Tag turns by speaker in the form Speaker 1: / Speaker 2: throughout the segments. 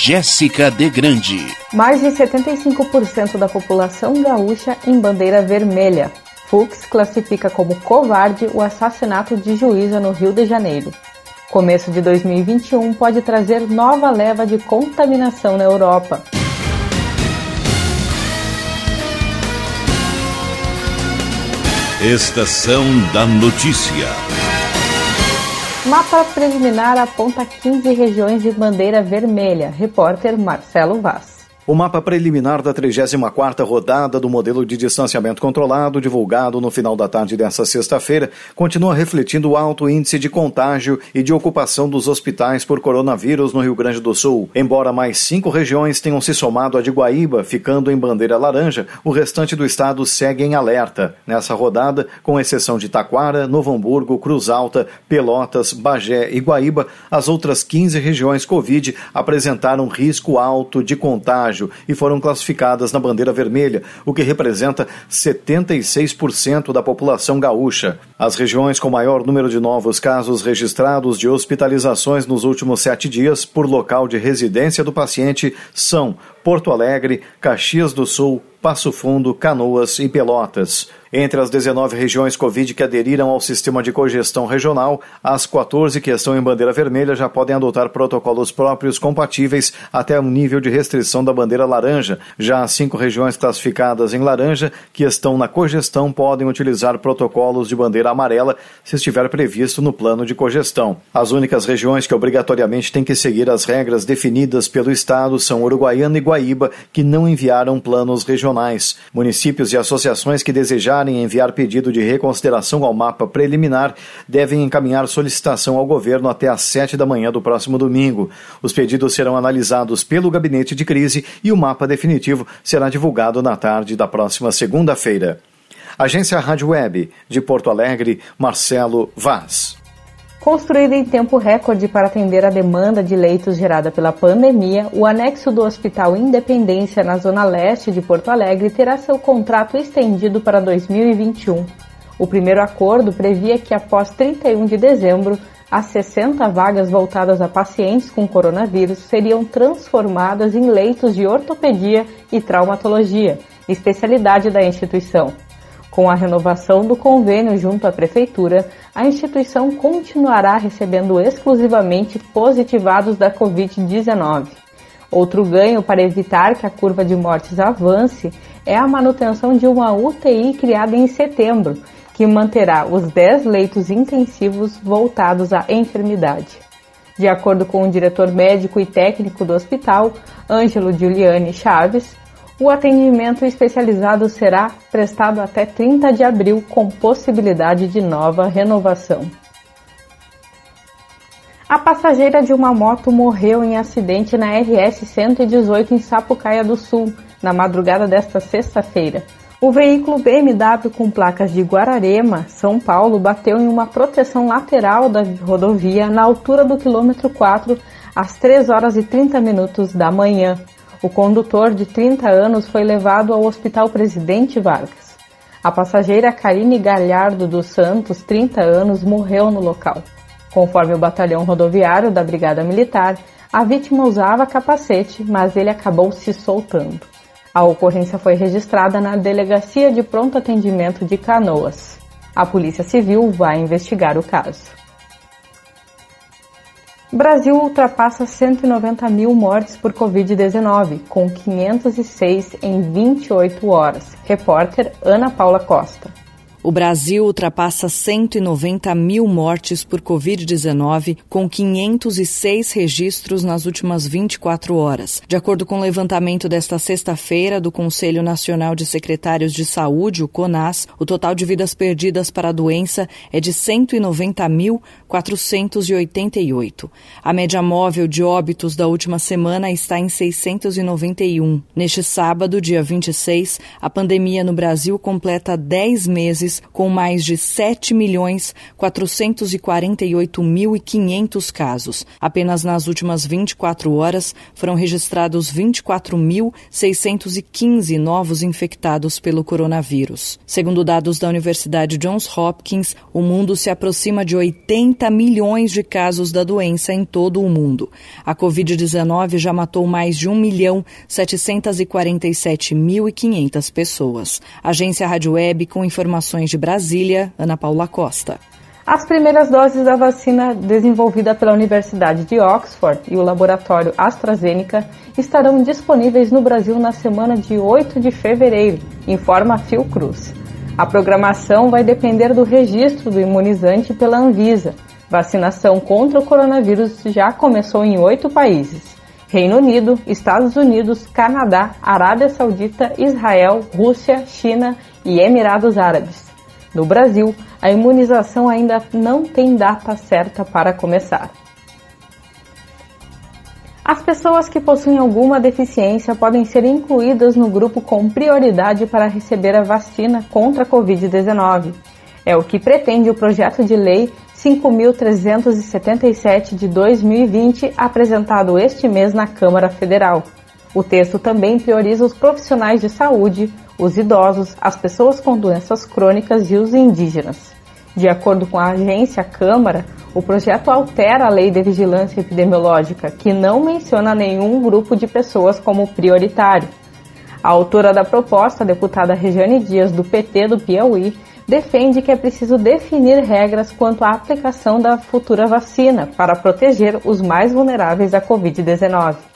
Speaker 1: Jéssica de Grande.
Speaker 2: Mais de 75% da população gaúcha em bandeira vermelha. Fux classifica como covarde o assassinato de juíza no Rio de Janeiro. Começo de 2021 pode trazer nova leva de contaminação na Europa.
Speaker 1: Estação da Notícia.
Speaker 2: Mapa preliminar aponta 15 regiões de bandeira vermelha. Repórter Marcelo Vaz.
Speaker 3: O mapa preliminar da 34ª rodada do modelo de distanciamento controlado, divulgado no final da tarde desta sexta-feira, continua refletindo o alto índice de contágio e de ocupação dos hospitais por coronavírus no Rio Grande do Sul. Embora mais cinco regiões tenham se somado a de Guaíba, ficando em bandeira laranja, o restante do estado segue em alerta. Nessa rodada, com exceção de Taquara, Novo Hamburgo, Cruz Alta, Pelotas, Bagé e Guaíba, as outras 15 regiões Covid apresentaram risco alto de contágio e foram classificadas na bandeira vermelha, o que representa 76% da população gaúcha. As regiões com maior número de novos casos registrados de hospitalizações nos últimos sete dias por local de residência do paciente são Porto Alegre, Caxias do Sul, Passo Fundo, Canoas e Pelotas. Entre as 19 regiões Covid que aderiram ao sistema de cogestão regional, as 14 que estão em bandeira vermelha já podem adotar protocolos próprios compatíveis até o nível de restrição da bandeira laranja. Já as cinco regiões classificadas em laranja, que estão na cogestão, podem utilizar protocolos de bandeira amarela se estiver previsto no plano de cogestão. As únicas regiões que obrigatoriamente têm que seguir as regras definidas pelo Estado são Uruguaiana e Guaíba, que não enviaram planos regionais. Municípios e associações que desejarem enviar pedido de reconsideração ao mapa preliminar devem encaminhar solicitação ao governo até às 7 da manhã do próximo domingo. Os pedidos serão analisados pelo gabinete de crise e o mapa definitivo será divulgado na tarde da próxima segunda-feira. Agência Rádio Web, de Porto Alegre, Marcelo Vaz.
Speaker 2: Construído em tempo recorde para atender a demanda de leitos gerada pela pandemia, o anexo do Hospital Independência na Zona Leste de Porto Alegre terá seu contrato estendido para 2021. O primeiro acordo previa que após 31 de dezembro, as 60 vagas voltadas a pacientes com coronavírus seriam transformadas em leitos de ortopedia e traumatologia, especialidade da instituição. Com a renovação do convênio junto à Prefeitura, a instituição continuará recebendo exclusivamente positivados da Covid-19. Outro ganho para evitar que a curva de mortes avance é a manutenção de uma UTI criada em setembro, que manterá os 10 leitos intensivos voltados à enfermidade. De acordo com o diretor médico e técnico do hospital, Ângelo Giuliani Chaves, o atendimento especializado será prestado até 30 de abril, com possibilidade de nova renovação. A passageira de uma moto morreu em acidente na RS 118 em Sapucaia do Sul, na madrugada desta sexta-feira. O veículo BMW com placas de Guararema, São Paulo, bateu em uma proteção lateral da rodovia na altura do quilômetro 4 às 3 horas e 30 minutos da manhã. O condutor, de 30 anos, foi levado ao Hospital Presidente Vargas. A passageira Karine Galhardo dos Santos, 30 anos, morreu no local. Conforme o batalhão rodoviário da Brigada Militar, a vítima usava capacete, mas ele acabou se soltando. A ocorrência foi registrada na Delegacia de Pronto Atendimento de Canoas. A Polícia Civil vai investigar o caso. Brasil ultrapassa 190 mil mortes por Covid-19, com 506 em 28 horas. Repórter Ana Paula Costa.
Speaker 4: O Brasil ultrapassa 190 mil mortes por Covid-19, com 506 registros nas últimas 24 horas. De acordo com o levantamento desta sexta-feira do Conselho Nacional de Secretários de Saúde, o CONAS, o total de vidas perdidas para a doença é de 190.488. A média móvel de óbitos da última semana está em 691. Neste sábado, dia 26, a pandemia no Brasil completa 10 meses com mais de 7 milhões 448.500 casos. Apenas nas últimas 24 horas foram registrados 24.615 novos infectados pelo coronavírus. Segundo dados da Universidade Johns Hopkins, o mundo se aproxima de 80 milhões de casos da doença em todo o mundo. A Covid-19 já matou mais de 1 milhão 747.500 pessoas. Agência Rádio Web com informações de Brasília, Ana Paula Costa.
Speaker 2: As primeiras doses da vacina desenvolvida pela Universidade de Oxford e o laboratório AstraZeneca estarão disponíveis no Brasil na semana de 8 de fevereiro, informa a Fiocruz. A programação vai depender do registro do imunizante pela Anvisa. Vacinação contra o coronavírus já começou em oito países: Reino Unido, Estados Unidos, Canadá, Arábia Saudita, Israel, Rússia, China e Emirados Árabes. No Brasil, a imunização ainda não tem data certa para começar. As pessoas que possuem alguma deficiência podem ser incluídas no grupo com prioridade para receber a vacina contra a Covid-19. É o que pretende o projeto de lei 5.377 de 2020, apresentado este mês na Câmara Federal. O texto também prioriza os profissionais de saúde, os idosos, as pessoas com doenças crônicas e os indígenas. De acordo com a agência Câmara, o projeto altera a lei de vigilância epidemiológica, que não menciona nenhum grupo de pessoas como prioritário. A autora da proposta, a deputada Regiane Dias, do PT do Piauí, defende que é preciso definir regras quanto à aplicação da futura vacina para proteger os mais vulneráveis à Covid-19.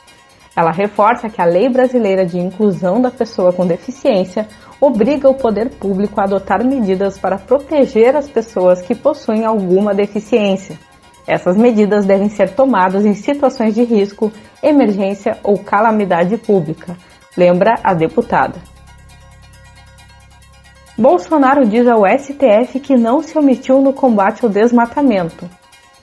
Speaker 2: Ela reforça que a Lei Brasileira de Inclusão da Pessoa com Deficiência obriga o poder público a adotar medidas para proteger as pessoas que possuem alguma deficiência. Essas medidas devem ser tomadas em situações de risco, emergência ou calamidade pública, lembra a deputada. Bolsonaro diz ao STF que não se omitiu no combate ao desmatamento.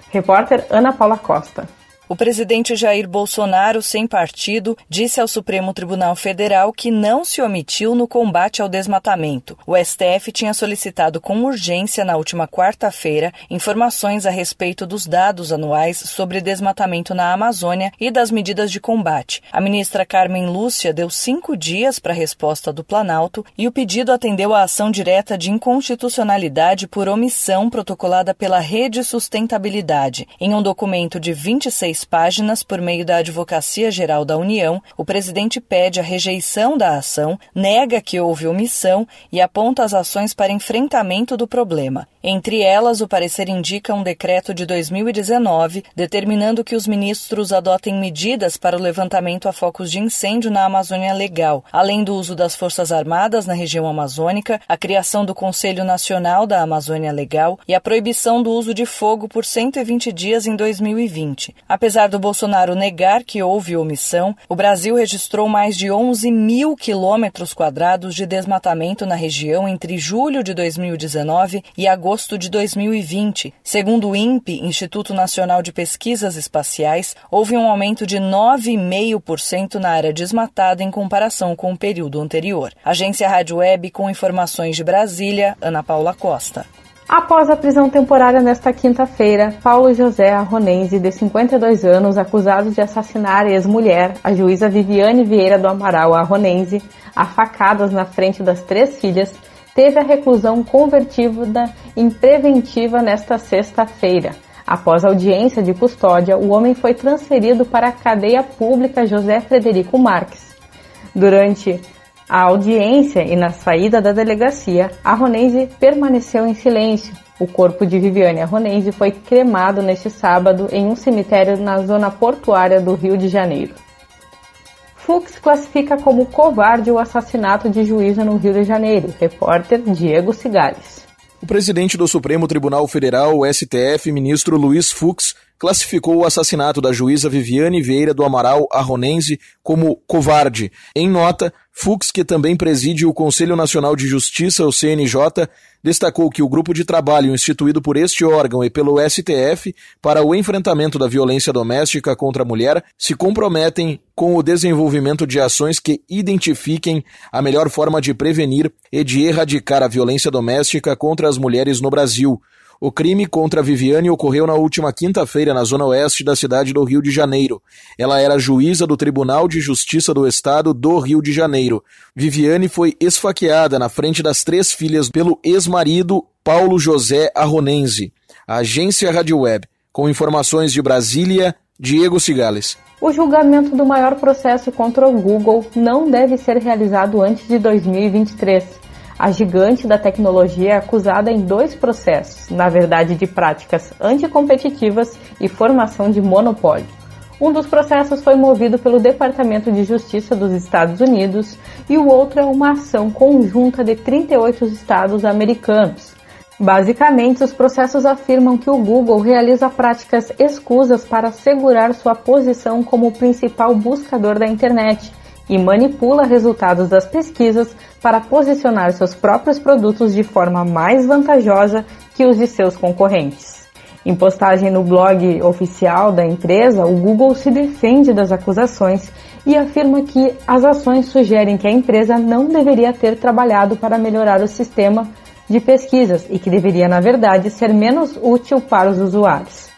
Speaker 2: Repórter Ana Paula Costa.
Speaker 4: O presidente Jair Bolsonaro, sem partido, disse ao Supremo Tribunal Federal que não se omitiu no combate ao desmatamento. O STF tinha solicitado com urgência na última quarta-feira informações a respeito dos dados anuais sobre desmatamento na Amazônia e das medidas de combate. A ministra Carmen Lúcia deu cinco dias para a resposta do Planalto e o pedido atendeu à ação direta de inconstitucionalidade por omissão protocolada pela Rede Sustentabilidade. Em um documento de 26 páginas por meio da Advocacia Geral da União, o presidente pede a rejeição da ação, nega que houve omissão e aponta as ações para enfrentamento do problema. Entre elas, o parecer indica um decreto de 2019 determinando que os ministros adotem medidas para o levantamento a focos de incêndio na Amazônia Legal, além do uso das Forças Armadas na região amazônica, a criação do Conselho Nacional da Amazônia Legal e a proibição do uso de fogo por 120 dias em 2020. Apesar do Bolsonaro negar que houve omissão, o Brasil registrou mais de 11 mil quilômetros quadrados de desmatamento na região entre julho de 2019 e agosto de 2020. Segundo o INPE, Instituto Nacional de Pesquisas Espaciais, houve um aumento de 9,5% na área desmatada em comparação com o período anterior. Agência Rádio Web com informações de Brasília, Ana Paula Costa.
Speaker 2: Após a prisão temporária nesta quinta-feira, Paulo José Arronense, de 52 anos, acusado de assassinar a ex-mulher, a juíza Viviane Vieira do Amaral Arronense, a facadas na frente das três filhas, teve a reclusão convertida em preventiva nesta sexta-feira. Após audiência de custódia, o homem foi transferido para a cadeia pública José Frederico Marques. Durante a audiência e na saída da delegacia, Arronense permaneceu em silêncio. O corpo de Viviane Arronense foi cremado neste sábado em um cemitério na zona portuária do Rio de Janeiro. Fux classifica como covarde o assassinato de juíza no Rio de Janeiro. Repórter Diego Cigales.
Speaker 5: O presidente do Supremo Tribunal Federal, STF, ministro Luiz Fux, classificou o assassinato da juíza Viviane Vieira do Amaral Arronense como covarde. Em nota, Fux, que também preside o Conselho Nacional de Justiça, o CNJ, destacou que o grupo de trabalho instituído por este órgão e pelo STF para o enfrentamento da violência doméstica contra a mulher se comprometem com o desenvolvimento de ações que identifiquem a melhor forma de prevenir e de erradicar a violência doméstica contra as mulheres no Brasil. O crime contra Viviane ocorreu na última quinta-feira na zona oeste da cidade do Rio de Janeiro. Ela era juíza do Tribunal de Justiça do Estado do Rio de Janeiro. Viviane foi esfaqueada na frente das três filhas pelo ex-marido Paulo José Arronense. A agência Rádio Web. Com informações de Brasília, Diego Cigales.
Speaker 2: O julgamento do maior processo contra o Google não deve ser realizado antes de 2023. A gigante da tecnologia é acusada em dois processos, na verdade de práticas anticompetitivas e formação de monopólio. Um dos processos foi movido pelo Departamento de Justiça dos Estados Unidos e o outro é uma ação conjunta de 38 estados americanos. Basicamente, os processos afirmam que o Google realiza práticas escusas para assegurar sua posição como o principal buscador da internet e manipula resultados das pesquisas para posicionar seus próprios produtos de forma mais vantajosa que os de seus concorrentes. Em postagem no blog oficial da empresa, o Google se defende das acusações e afirma que as ações sugerem que a empresa não deveria ter trabalhado para melhorar o sistema de pesquisas e que deveria, na verdade, ser menos útil para os usuários.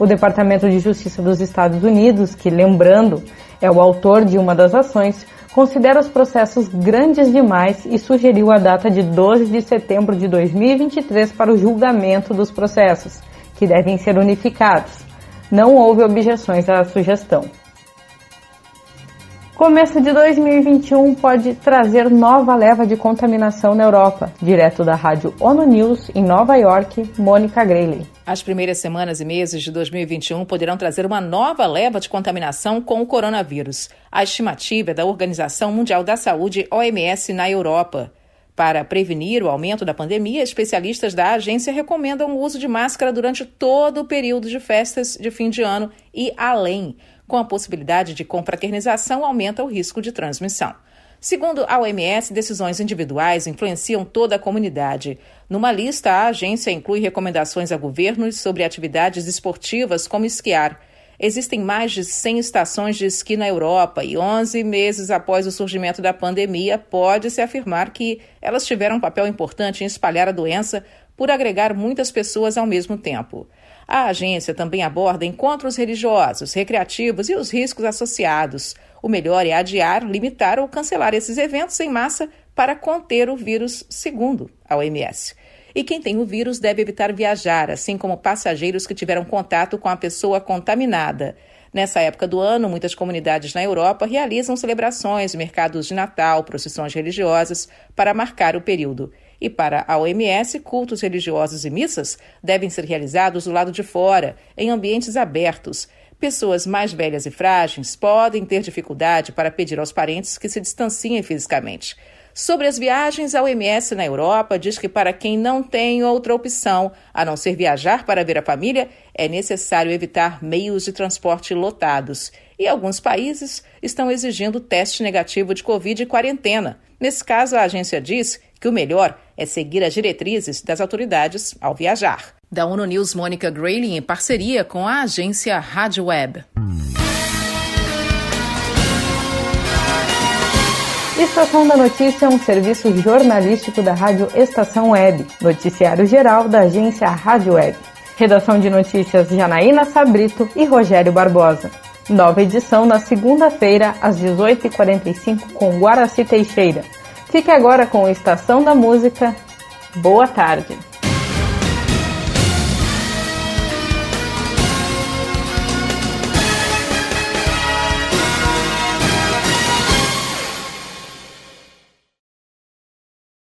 Speaker 2: O Departamento de Justiça dos Estados Unidos, que, lembrando, é o autor de uma das ações, considera os processos grandes demais e sugeriu a data de 12 de setembro de 2023 para o julgamento dos processos, que devem ser unificados. Não houve objeções à sugestão. Começo de 2021 pode trazer nova leva de contaminação na Europa. Direto da rádio ONU News, em Nova York, Mônica Grayley.
Speaker 6: As primeiras semanas e meses de 2021 poderão trazer uma nova leva de contaminação com o coronavírus. A estimativa é da Organização Mundial da Saúde, OMS, na Europa. Para prevenir o aumento da pandemia, especialistas da agência recomendam o uso de máscara durante todo o período de festas de fim de ano e além. Com a possibilidade de confraternização, aumenta o risco de transmissão. Segundo a OMS, decisões individuais influenciam toda a comunidade. Numa lista, a agência inclui recomendações a governos sobre atividades esportivas como esquiar. Existem mais de 100 estações de esqui na Europa e 11 meses após o surgimento da pandemia, pode-se afirmar que elas tiveram um papel importante em espalhar a doença por agregar muitas pessoas ao mesmo tempo. A agência também aborda encontros religiosos, recreativos e os riscos associados. O melhor é adiar, limitar ou cancelar esses eventos em massa para conter o vírus, segundo a OMS. E quem tem o vírus deve evitar viajar, assim como passageiros que tiveram contato com a pessoa contaminada. Nessa época do ano, muitas comunidades na Europa realizam celebrações, mercados de Natal, procissões religiosas para marcar o período. E para a OMS, cultos religiosos e missas devem ser realizados do lado de fora, em ambientes abertos. Pessoas mais velhas e frágeis podem ter dificuldade para pedir aos parentes que se distanciem fisicamente. Sobre as viagens, a OMS na Europa diz que para quem não tem outra opção a não ser viajar para ver a família, é necessário evitar meios de transporte lotados. E alguns países estão exigindo teste negativo de Covid e quarentena. Nesse caso, a agência diz que o melhor é seguir as diretrizes das autoridades ao viajar. Da ONU News, Mônica Grayling, em parceria com a agência Rádio Web.
Speaker 2: Estação da Notícia é um serviço jornalístico da Rádio Estação Web, noticiário geral da agência Rádio Web. Redação de notícias Janaína Sabrito e Rogério Barbosa. Nova edição na segunda-feira, às 18h45, com Guaraci Teixeira. Fique agora com Estação da Música. Boa tarde.